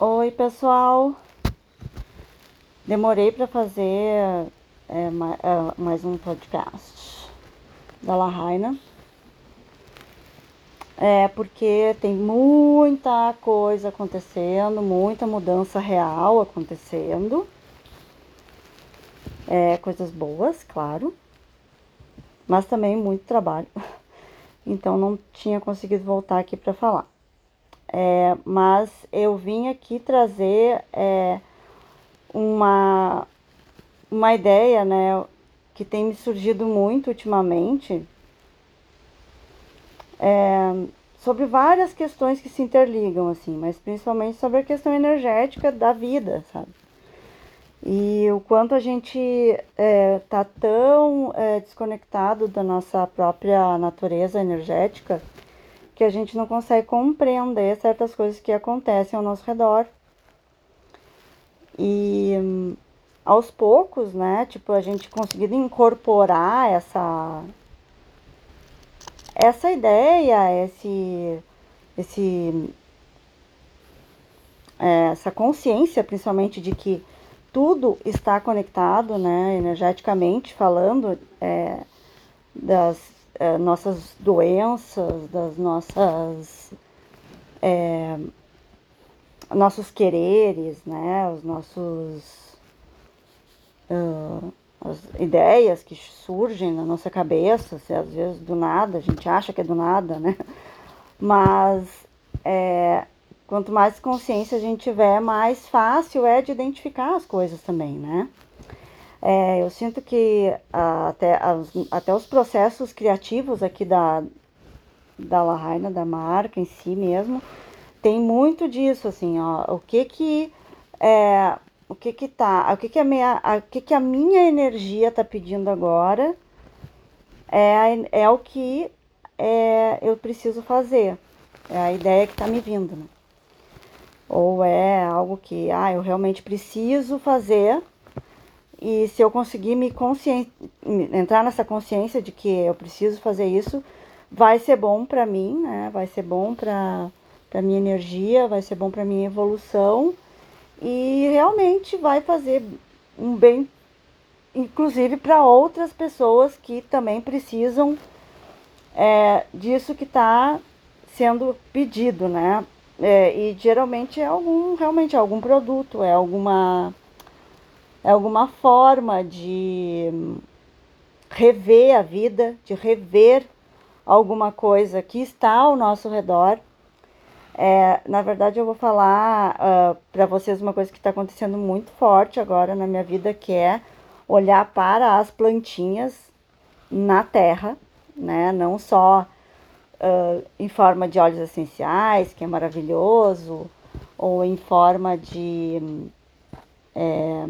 Oi, pessoal. Demorei para fazer é, mais um podcast da La Raina. É porque tem muita coisa acontecendo, muita mudança real acontecendo. É, coisas boas, claro. Mas também muito trabalho. Então não tinha conseguido voltar aqui para falar. É, mas eu vim aqui trazer é, uma, uma ideia, né, que tem me surgido muito ultimamente, é, sobre várias questões que se interligam, assim, mas principalmente sobre a questão energética da vida, sabe? E o quanto a gente está é, tão é, desconectado da nossa própria natureza energética que a gente não consegue compreender certas coisas que acontecem ao nosso redor. E aos poucos, né, tipo, a gente conseguindo incorporar essa essa ideia, esse esse é, essa consciência, principalmente de que tudo está conectado, né, energeticamente falando, é, das é, nossas doenças, das nossas é, nossos quereres, né, os nossos uh, as ideias que surgem na nossa cabeça, se às vezes do nada, a gente acha que é do nada, né? Mas é, quanto mais consciência a gente tiver, mais fácil é de identificar as coisas também, né? É, eu sinto que até, até os processos criativos aqui da, da Lahaina, da marca em si mesmo, tem muito disso, assim, ó, o que que é, o que que tá, o que que a minha, a, o que que a minha energia tá pedindo agora é, é o que é, eu preciso fazer, é a ideia que tá me vindo, né? Ou é algo que, ah, eu realmente preciso fazer e se eu conseguir me entrar nessa consciência de que eu preciso fazer isso, vai ser bom para mim, né? Vai ser bom para para minha energia, vai ser bom para minha evolução e realmente vai fazer um bem, inclusive para outras pessoas que também precisam é, disso que está sendo pedido, né? É, e geralmente é algum, realmente é algum produto, é alguma alguma forma de rever a vida, de rever alguma coisa que está ao nosso redor. É, na verdade, eu vou falar uh, ah, para vocês uma coisa que está acontecendo muito forte agora na minha vida, que é olhar para as plantinhas na terra, né? Não só uh, em forma de óleos essenciais, que é maravilhoso, ou em forma de é,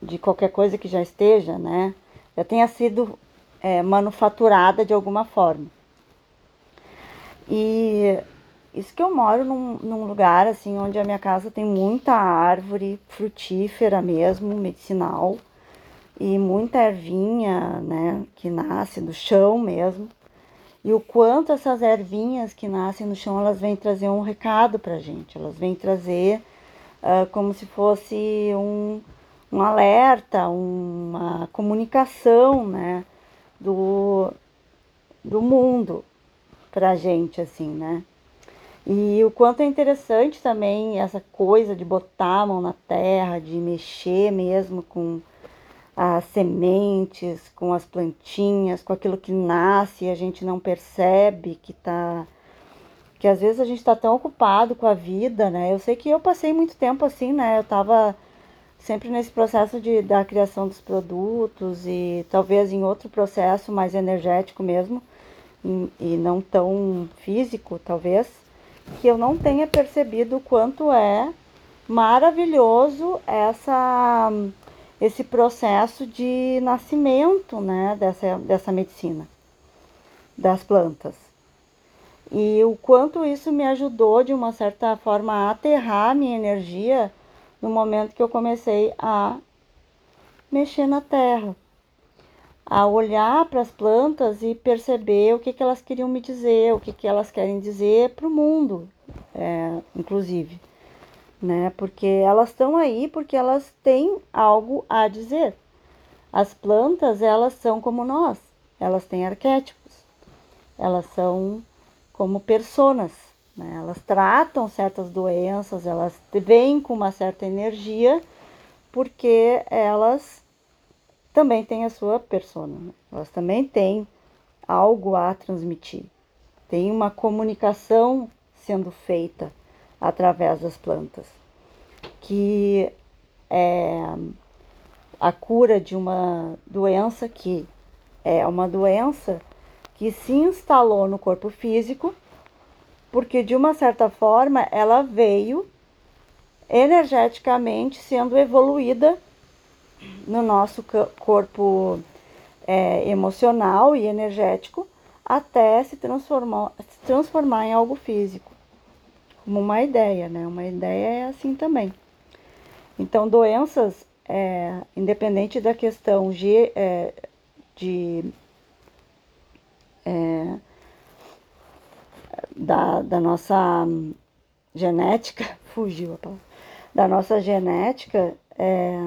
de qualquer coisa que já esteja, né, já tenha sido é, manufaturada de alguma forma. E isso que eu moro num, num, lugar assim onde a minha casa tem muita árvore frutífera mesmo, medicinal, e muita ervinha, né, que nasce do chão mesmo. E o quanto essas ervinhas que nascem no chão, elas vêm trazer um recado pra gente, elas vêm trazer uh, como se fosse um, um alerta, uma comunicação, né, do, do mundo pra gente, assim, né. E o quanto é interessante também essa coisa de botar a mão na terra, de mexer mesmo com as sementes, com as plantinhas, com aquilo que nasce e a gente não percebe que tá que às vezes a gente está tão ocupado com a vida, né? Eu sei que eu passei muito tempo assim, né? Eu tava sempre nesse processo de, da criação dos produtos e talvez em outro processo mais energético mesmo e, e não tão físico, talvez, que eu não tenha percebido o quanto é maravilhoso essa esse processo de nascimento, né, dessa, dessa medicina das plantas. E o quanto isso me ajudou de uma certa forma a aterrar minha energia no momento que eu comecei a mexer na terra, a olhar para as plantas e perceber o que, que elas queriam me dizer, o que, que elas querem dizer para o mundo, é, inclusive. né? Porque elas estão aí porque elas têm algo a dizer. As plantas, elas são como nós, elas têm arquétipos, elas são como personas, né? Elas tratam certas doenças, elas vêm com uma certa energia, porque elas também têm a sua persona, né? elas também têm algo a transmitir. Tem uma comunicação sendo feita através das plantas, que é a cura de uma doença que é uma doença que se instalou no corpo físico, porque de uma certa forma ela veio energeticamente sendo evoluída no nosso corpo é, emocional e energético até se transformar, se transformar em algo físico, como uma ideia, né? Uma ideia é assim também. Então, doenças, é, independente da questão de, é, de é, da, da nossa genética, fugiu a palavra, da nossa genética, é,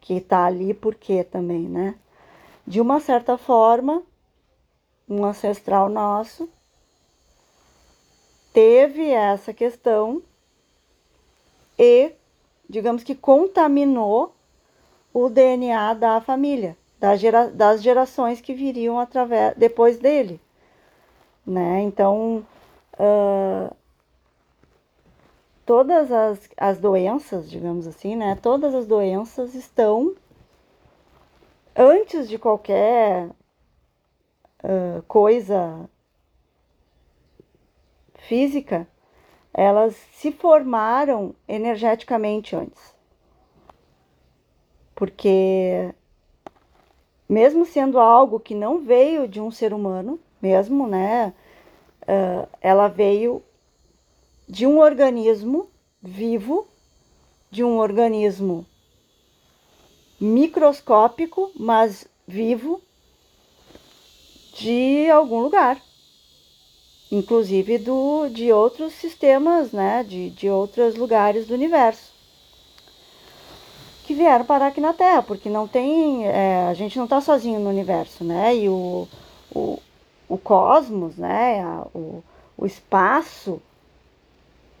que está ali por quê também, né? De uma certa forma, um ancestral nosso teve essa questão e, digamos que, contaminou o DNA da família, das, gera, das gerações que viriam através depois dele, né? Então, uh, todas as, as doenças, digamos assim, né? Todas as doenças estão antes de qualquer uh, coisa física, elas se formaram energeticamente antes. Porque, mesmo sendo algo que não veio de um ser humano, mesmo, né? Uh, ela veio de um organismo vivo, de um organismo microscópico, mas vivo, de algum lugar. Inclusive do, de outros sistemas, né? De, de outros lugares do universo. Que vieram parar aqui na Terra, porque não tem. É, a gente não está sozinho no universo, né? E o, o, o cosmos, né? A, o, o espaço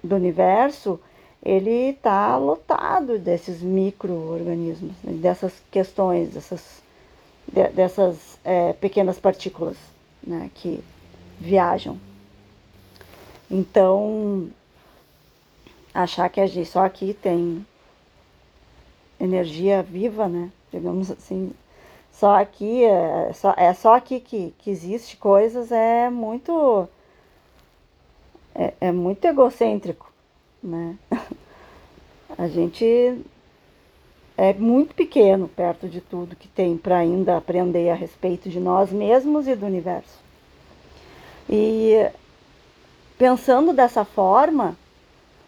do universo, ele está lotado desses micro-organismos, né? dessas questões, dessas, de, dessas é, pequenas partículas né, que viajam. Então, achar que só aqui tem energia viva, né? Digamos assim, só aqui, é só, é só aqui que, que existe coisas, é muito é, é muito egocêntrico, né? A gente é muito pequeno perto de tudo que tem para ainda aprender a respeito de nós mesmos e do universo. E pensando dessa forma,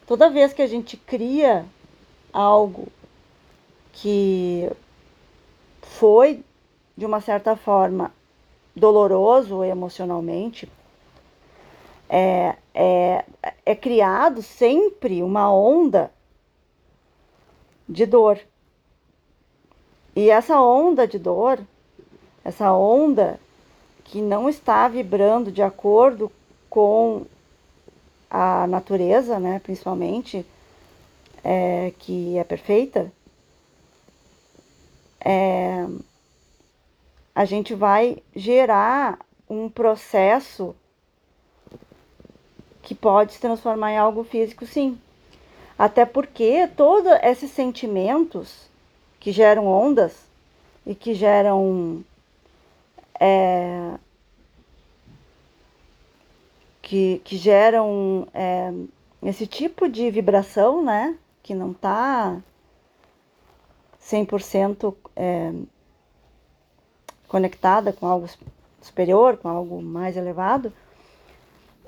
toda vez que a gente cria algo que foi de uma certa forma doloroso emocionalmente é, é, é criado sempre uma onda de dor. E essa onda de dor, essa onda que não está vibrando de acordo com a natureza, né, principalmente, é, que é perfeita, é, a gente vai gerar um processo que pode se transformar em algo físico, sim. Até porque todos esses sentimentos que geram ondas e que geram é, que, que geram é, esse tipo de vibração, né? Que não está 100% é, conectada com algo superior, com algo mais elevado,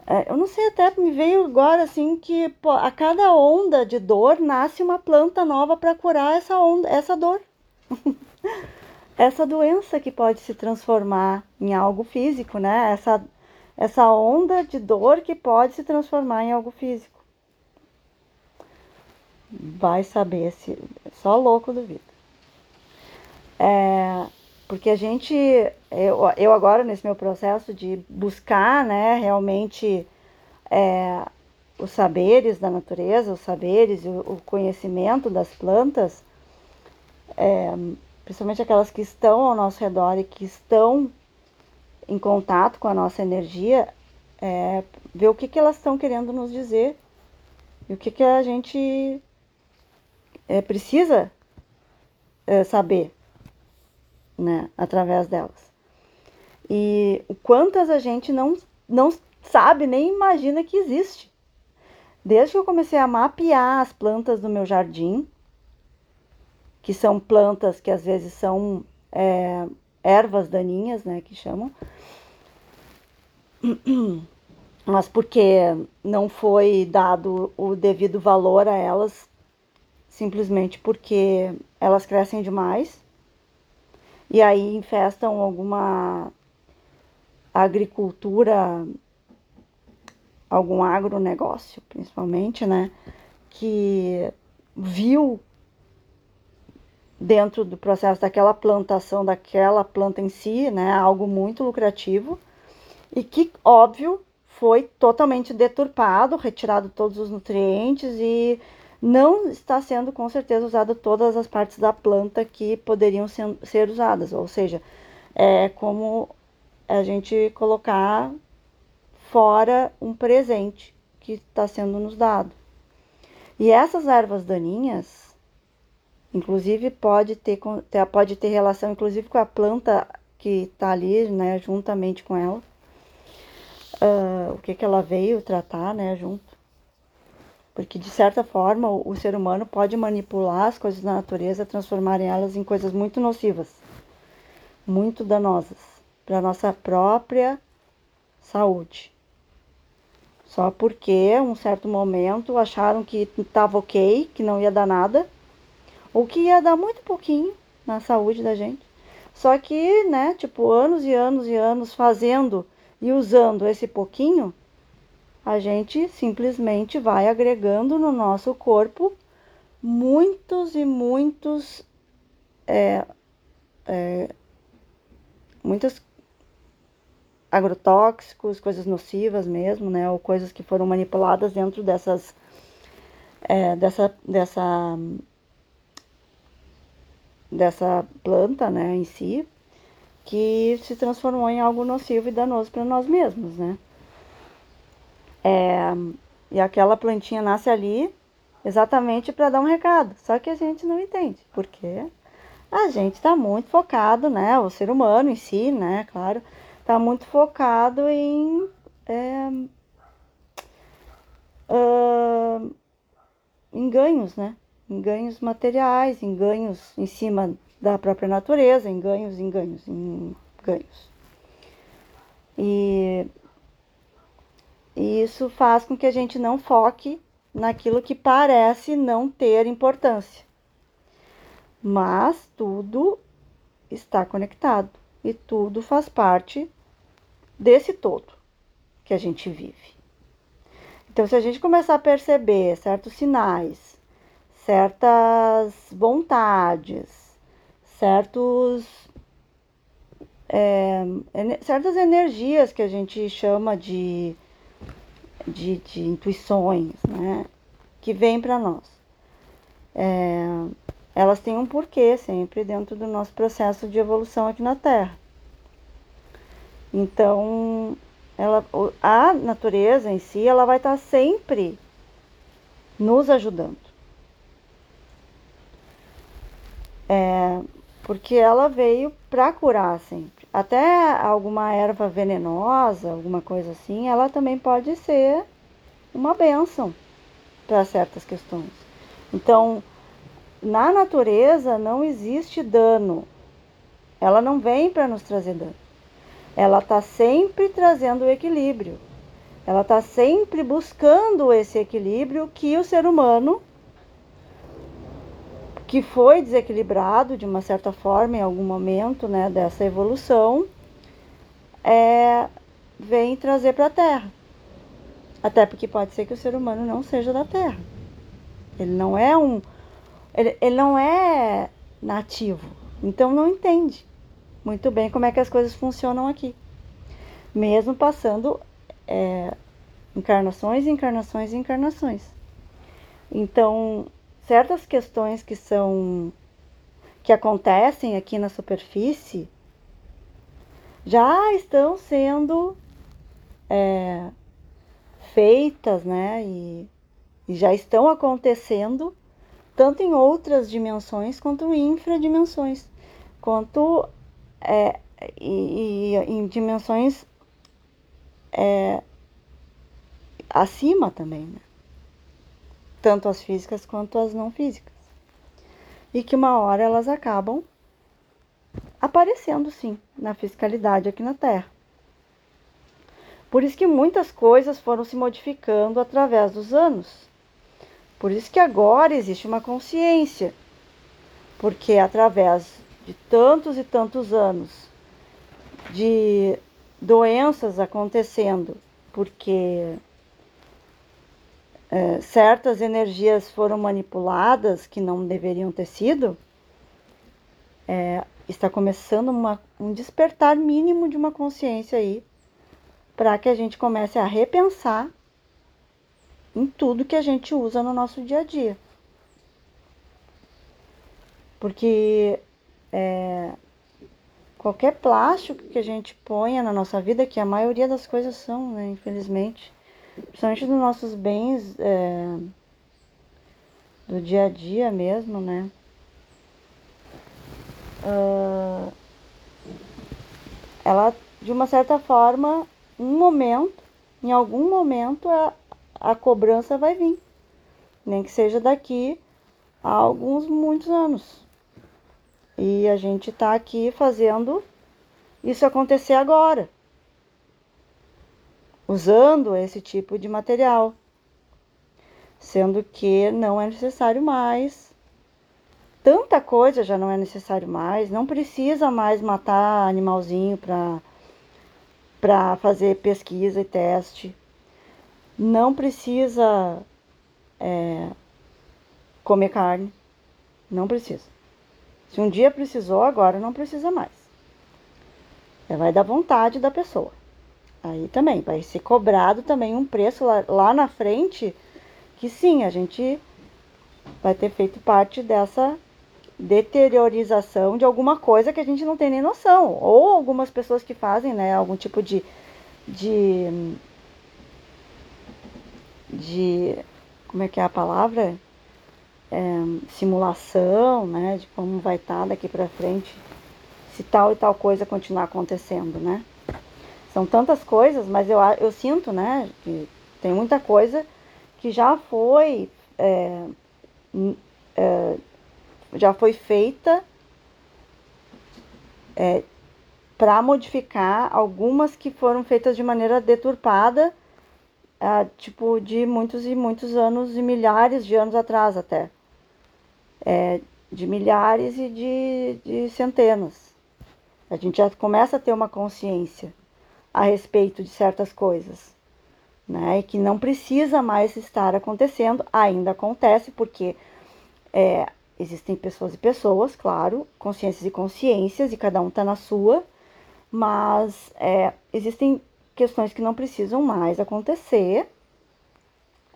é, eu não sei, até me veio agora assim que pô, a cada onda de dor nasce uma planta nova para curar essa onda, essa dor. essa doença que pode se transformar em algo físico, né? Essa, essa onda de dor que pode se transformar em algo físico. Vai saber se. Só louco duvida. É, porque a gente. Eu, eu agora, nesse meu processo de buscar, né, realmente. É, os saberes da natureza, os saberes, o, o conhecimento das plantas, é, principalmente aquelas que estão ao nosso redor e que estão em contato com a nossa energia, é, ver o que, que elas estão querendo nos dizer e o que, que a gente é, precisa é, saber né, através delas. E quantas a gente não, não sabe nem imagina que existe. Desde que eu comecei a mapear as plantas do meu jardim, que são plantas que às vezes são é, ervas daninhas, né, que chamam, mas porque não foi dado o devido valor a elas, simplesmente porque elas crescem demais e aí infestam alguma agricultura, algum agronegócio, principalmente, né, que viu dentro do processo daquela plantação, daquela planta em si, né, algo muito lucrativo e que, óbvio, foi totalmente deturpado, retirado todos os nutrientes e não está sendo com certeza usado todas as partes da planta que poderiam ser, ser usadas, ou seja, é como a gente colocar fora um presente que está sendo nos dado. E essas ervas daninhas, inclusive pode ter, pode ter relação inclusive com a planta que está ali, né, juntamente com ela uh, o que, que ela veio tratar, né, junto. Porque, de certa forma, o, ser humano pode manipular as coisas da natureza, transformar elas em coisas muito nocivas, muito danosas para a nossa própria saúde. Só porque, um certo momento, acharam que estava ok, que não ia dar nada, ou que ia dar muito pouquinho na saúde da gente. Só que, né, tipo, anos e anos e anos fazendo e usando esse pouquinho, a gente simplesmente vai agregando no nosso corpo muitos e muitos é, é, agrotóxicos, coisas nocivas mesmo, né, ou coisas que foram manipuladas dentro dessas é, dessa dessa dessa planta, né, em si, que se transformou em algo nocivo e danoso para nós mesmos, né? É, e aquela plantinha nasce ali exatamente para dar um recado, só que a gente não entende, porque a gente está muito focado, né? O ser humano em si, né? Claro, está muito focado em é, uh, em ganhos, né? Em ganhos materiais, em ganhos em cima da própria natureza, em ganhos, em ganhos, em ganhos. E, e isso faz com que a gente não foque naquilo que parece não ter importância. Mas tudo está conectado e tudo faz parte desse todo que a gente vive. Então, se a gente começar a perceber certos sinais, certas vontades, certos é, certas energias que a gente chama de, de, de intuições, né? Que vêm para nós. É, elas têm um porquê sempre dentro do nosso processo de evolução aqui na Terra. Então, ela, a natureza em si, ela vai estar sempre nos ajudando. É, porque ela veio para curar sempre. Até alguma erva venenosa, alguma coisa assim, ela também pode ser uma benção para certas questões. Então, na natureza não existe dano. Ela não vem para nos trazer dano. Ela está sempre trazendo o equilíbrio. Ela está sempre buscando esse equilíbrio que o ser humano que foi desequilibrado de uma certa forma em algum momento né, dessa evolução, é, vem trazer para a Terra. Até porque pode ser que o ser humano não seja da Terra. Ele não é um. Ele, ele não é nativo. Então não entende muito bem como é que as coisas funcionam aqui. Mesmo passando é, encarnações, encarnações e encarnações. Então, certas questões que são que acontecem aqui na superfície já estão sendo é, feitas, né? E, e já estão acontecendo tanto em outras dimensões quanto em infradimensões, quanto é, e, e, em dimensões é, acima também, né? Tanto as físicas quanto as não físicas. E que uma hora elas acabam aparecendo sim na fiscalidade aqui na Terra. Por isso que muitas coisas foram se modificando através dos anos. Por isso que agora existe uma consciência. Porque através de tantos e tantos anos de doenças acontecendo, porque é, certas energias foram manipuladas que não deveriam ter sido, é, está começando uma, um despertar mínimo de uma consciência aí para que a gente comece a repensar em tudo que a gente usa no nosso dia a dia. Porque é, qualquer plástico que a gente ponha na nossa vida, que a maioria das coisas são, né, infelizmente, principalmente dos nossos bens é, do dia a dia mesmo, né? Uh, ela, de uma certa forma, um momento, em algum momento, a, a cobrança vai vir. Nem que seja daqui a alguns, muitos anos. E a gente está aqui fazendo isso acontecer agora, usando esse tipo de material, sendo que não é necessário mais. Tanta coisa já não é necessário mais, não precisa mais matar animalzinho para para fazer pesquisa e teste. Não precisa é, comer carne. Não precisa. Se um dia precisou, agora não precisa mais. É, vai dar vontade da pessoa. Aí também vai ser cobrado também um preço lá, lá na frente que sim, a gente vai ter feito parte dessa deteriorização de alguma coisa que a gente não tem nem noção. Ou algumas pessoas que fazem, né, algum tipo de. de. de como é que é a palavra? É, simulação, né, de como vai estar tá daqui para frente, se tal e tal coisa continuar acontecendo, né? São tantas coisas, mas eu, eu sinto, né, que tem muita coisa que já foi é, é, já foi feita é, para modificar algumas que foram feitas de maneira deturpada, tipo de muitos e muitos anos e milhares de anos atrás até. É, de milhares e de, de centenas. A gente já começa a ter uma consciência a respeito de certas coisas, né? E que não precisa mais estar acontecendo, ainda acontece, porque é, Existem pessoas e pessoas, claro, consciências e consciências, e cada um está na sua, mas é, existem questões que não precisam mais acontecer.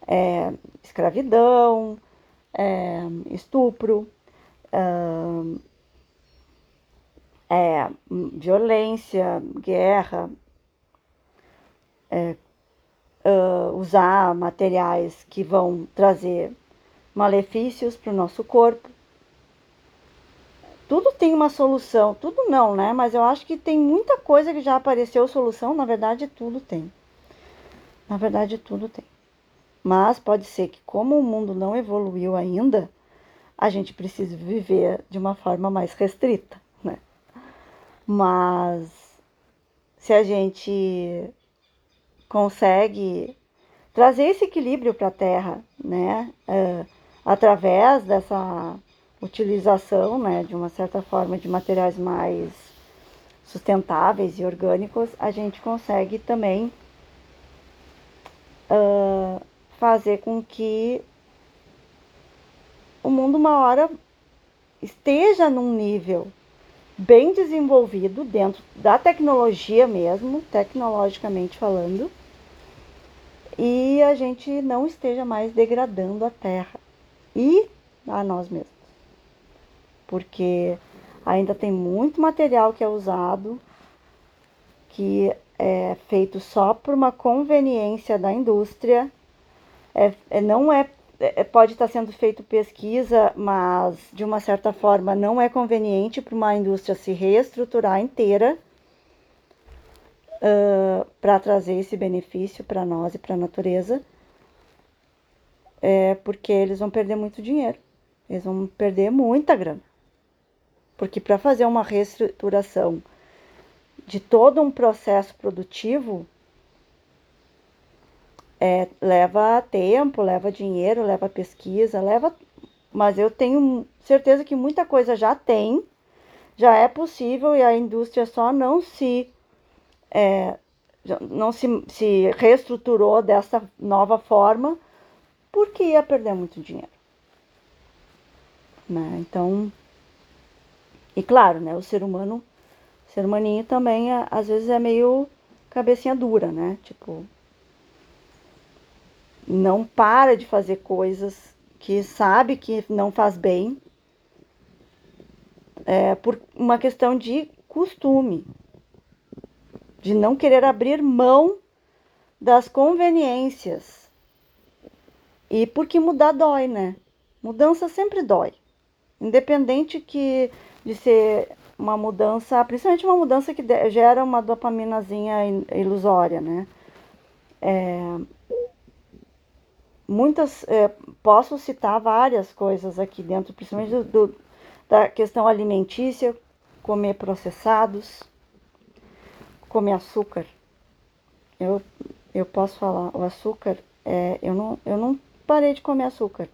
É, escravidão, é, estupro, é, violência, guerra, uh, usar materiais que vão trazer malefícios para o nosso corpo. Tudo tem uma solução, tudo não, né? Mas eu acho que tem muita coisa que já apareceu solução, na verdade tudo tem. Na verdade tudo tem. Mas pode ser que como o mundo não evoluiu ainda, a gente precise viver de uma forma mais restrita, né? Mas se a gente consegue trazer esse equilíbrio para a Terra, né? Uh, através dessa utilização, né, de uma certa forma, de materiais mais sustentáveis e orgânicos, a gente consegue também uh, fazer com que o mundo uma hora esteja num nível bem desenvolvido dentro da tecnologia mesmo, tecnologicamente falando, e a gente não esteja mais degradando a Terra e a nós mesmos. Porque ainda tem muito material que é usado que é feito só por uma conveniência da indústria. É, é não é, é, pode estar sendo feito pesquisa, mas de uma certa forma não é conveniente para uma indústria se reestruturar inteira uh, para trazer esse benefício para nós e para a natureza, é porque eles vão perder muito dinheiro, eles vão perder muita grana. Porque para fazer uma reestruturação de todo um processo produtivo, é, leva tempo, leva dinheiro, leva pesquisa, leva. Mas eu tenho certeza que muita coisa já tem, já é possível e a indústria só não se é, não se, se reestruturou dessa nova forma porque ia perder muito dinheiro. Né? Então, e claro, né, o ser humano, o ser humaninho também é, às vezes é meio cabecinha dura, né? Tipo, não para de fazer coisas que sabe que não faz bem é, por uma questão de costume, de não querer abrir mão das conveniências. E porque mudar dói, né? Mudança sempre dói. Independente que de ser uma mudança, principalmente uma mudança que gera uma dopaminazinha ilusória, né? É, muitas, é, posso citar várias coisas aqui dentro, principalmente do, do, da questão alimentícia, comer processados, comer açúcar. Eu, eu posso falar, o açúcar, é, eu, não, eu não parei de comer açúcar.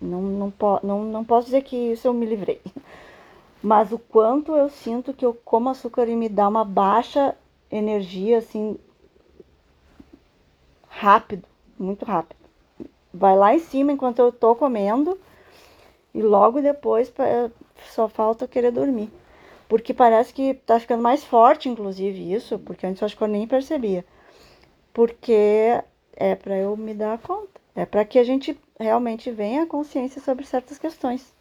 Não, não, po, não, não posso dizer que isso eu me livrei. Mas o quanto eu sinto que eu como açúcar e me dá uma baixa energia, assim, rápido, muito rápido. Vai lá em cima enquanto eu tô comendo e logo depois só falta querer dormir. Porque parece que tá ficando mais forte, inclusive, isso, porque antes eu acho que eu nem percebia. Porque é para eu me dar conta. É para que a gente realmente venha a consciência sobre certas questões.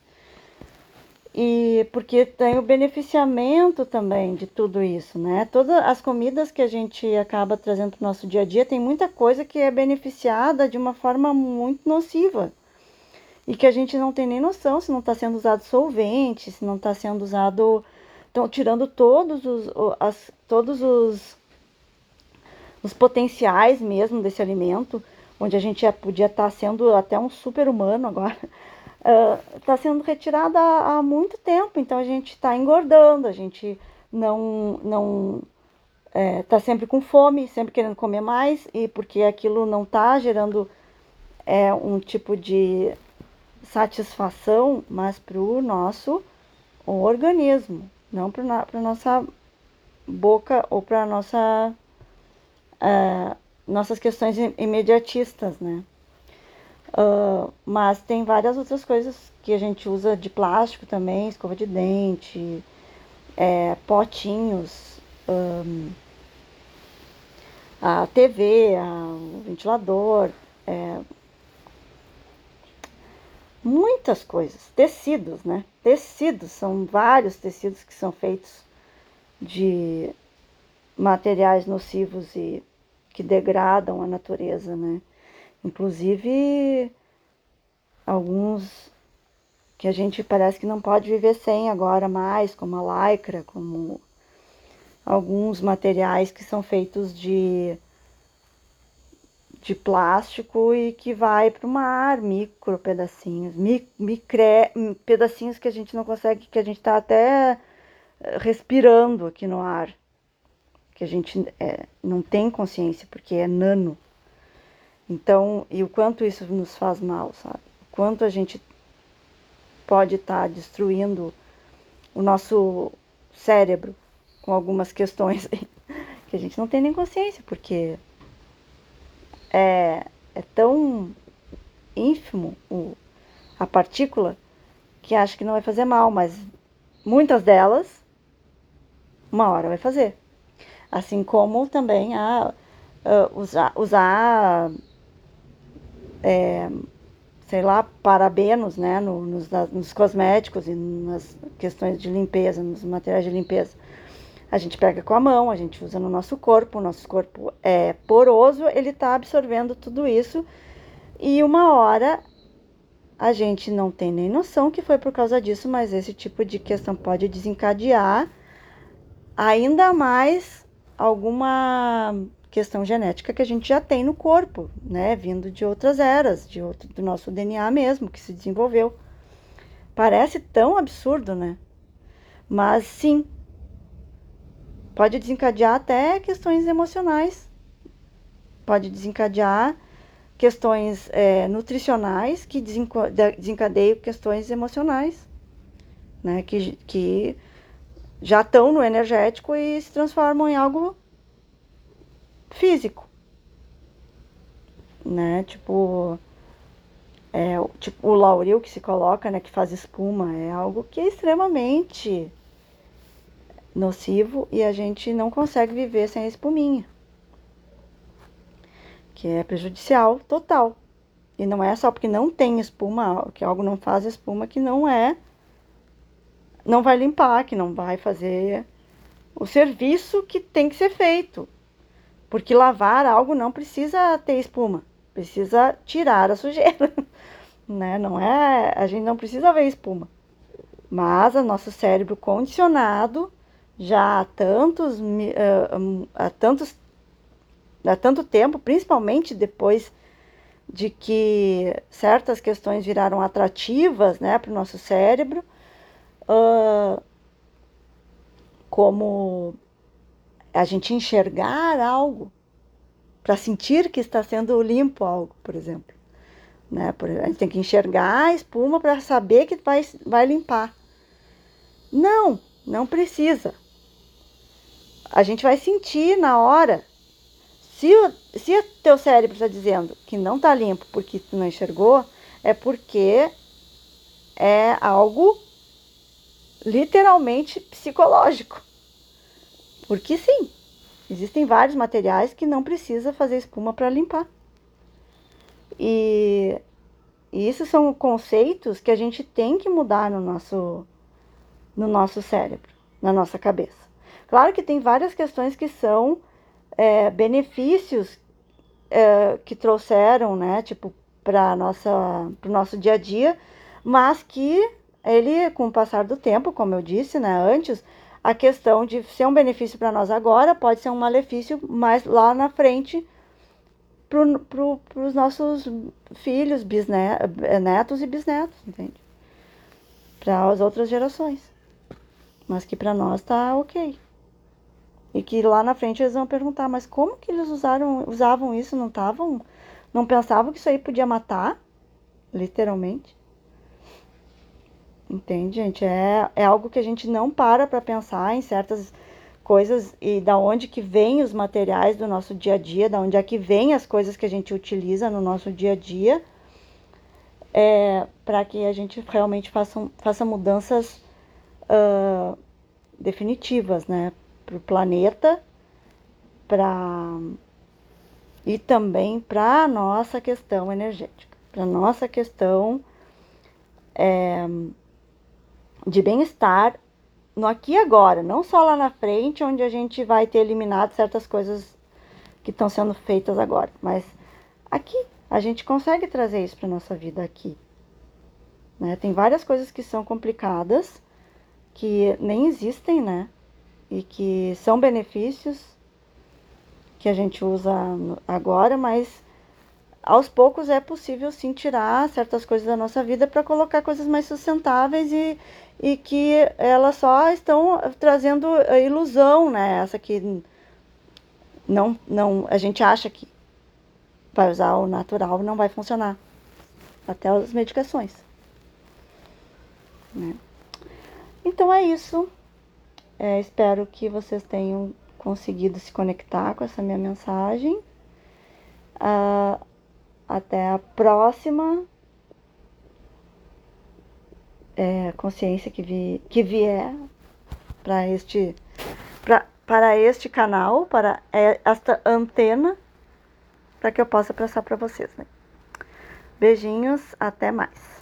E porque tem o beneficiamento também de tudo isso, né? Todas as comidas que a gente acaba trazendo para o nosso dia a dia, tem muita coisa que é beneficiada de uma forma muito nociva. E que a gente não tem nem noção se não está sendo usado solvente, se não está sendo usado Estão tirando todos os, as, todos os, os potenciais mesmo desse alimento, onde a gente já podia estar tá sendo até um super humano agora, está uh, sendo retirada há, há, muito tempo. Então a gente está engordando, a gente não não está é, sempre com fome, sempre querendo comer mais e porque aquilo não está gerando é, um tipo de satisfação, mas para o nosso organismo não para nossa boca ou para nossa uh, nossas questões imediatistas, né? Uh, mas tem várias outras coisas que a gente usa de plástico também, escova de dente, é, potinhos, um, a TV, o ventilador, é, muitas coisas, tecidos, né? Tecidos, são vários tecidos que são feitos de materiais nocivos e que degradam a natureza, né? Inclusive alguns que a gente parece que não pode viver sem agora mais, como a lycra, como alguns materiais que são feitos de de plástico e que vai para o mar, micro pedacinhos, mi, micre, pedacinhos que a gente não consegue, que a gente está até eh, respirando aqui no ar, que a gente é, não tem consciência, porque é nano. Então, e o quanto isso nos faz mal, sabe? O quanto a gente pode estar tá destruindo o nosso cérebro com algumas questões que a gente não tem nem consciência, porque é, é tão ínfimo o, a partícula, que acha que não vai fazer mal, mas muitas delas, uma hora vai fazer. Assim como também a, a usar, usar é, sei lá, parabenos, né, no, nos, nos cosméticos e nas questões de limpeza, nos materiais de limpeza. A gente pega com a mão, a gente usa no nosso corpo, o nosso corpo é poroso, ele está absorvendo tudo isso e uma hora a gente não tem nem noção que foi por causa disso, mas esse tipo de questão pode desencadear ainda mais alguma questão genética que a gente já tem no corpo, né, vindo de outras eras, de outro, do nosso DNA mesmo que se desenvolveu. Parece tão absurdo, né? Mas sim, Pode desencadear até questões emocionais, pode desencadear questões é, nutricionais que desencadeiam questões emocionais, né? Que, que já estão no energético e se transformam em algo físico, né? Tipo, é, tipo o lauril que se coloca, né? Que faz espuma, é algo que é extremamente nocivo e a gente não consegue viver sem a espuminha, que é prejudicial total. E não é só porque não tem espuma, que algo não faz espuma, que não é, não vai limpar, que não vai fazer o serviço que tem que ser feito. Porque lavar algo não precisa ter espuma, precisa tirar a sujeira, né? Não é, a gente não precisa ver espuma. Mas o nosso cérebro condicionado já há tantos, uh, há tantos, há tanto tempo, principalmente depois de que certas questões viraram atrativas, né, para o nosso cérebro, uh, como a gente enxergar algo para sentir que está sendo limpo algo, por exemplo. Né? A gente tem que enxergar a espuma para saber que vai, vai limpar. Não, não precisa a gente vai sentir na hora. Se o, se teu cérebro está dizendo que não está limpo porque tu não enxergou, é porque é algo literalmente psicológico. Porque sim, existem vários materiais que não precisa fazer espuma para limpar. E, e isso são conceitos que a gente tem que mudar no nosso, no nosso cérebro, na nossa cabeça. Claro que tem várias questões que são é, benefícios é, que trouxeram, né, tipo, para o nosso dia a dia, mas que ele, com o passar do tempo, como eu disse, né, antes, a questão de ser um benefício para nós agora pode ser um malefício mais lá na frente para pro, os nossos filhos, netos e bisnetos, entende? Para as outras gerações. Mas que para nós tá ok. E que lá na frente eles vão perguntar, mas como que eles usaram, usavam isso? Não estavam, não pensavam que isso aí podia matar, literalmente. Entende, gente? É, é algo que a gente não para para pensar em certas coisas e da onde que vêm os materiais do nosso dia a dia, da onde é que vêm as coisas que a gente utiliza no nosso dia a dia, é, para que a gente realmente faça, faça mudanças uh, definitivas, né? Para o planeta para e também para a nossa questão energética, para a nossa questão é, de bem-estar no aqui e agora, não só lá na frente, onde a gente vai ter eliminado certas coisas que estão sendo feitas agora, mas aqui a gente consegue trazer isso para nossa vida aqui. Né? Tem várias coisas que são complicadas, que nem existem, né? E que são benefícios que a gente usa agora, mas aos poucos é possível sim tirar certas coisas da nossa vida para colocar coisas mais sustentáveis e, e que elas só estão trazendo a ilusão, né? Essa que não, não, a gente acha que vai usar o natural não vai funcionar. Até as medicações. Né? Então é isso. É, espero que vocês tenham conseguido se conectar com essa minha mensagem. Uh, até a próxima. é, consciência que, vi, que vier para este, pra, para este canal, para é, esta antena, para que eu possa passar para vocês. Né? Beijinhos, até mais.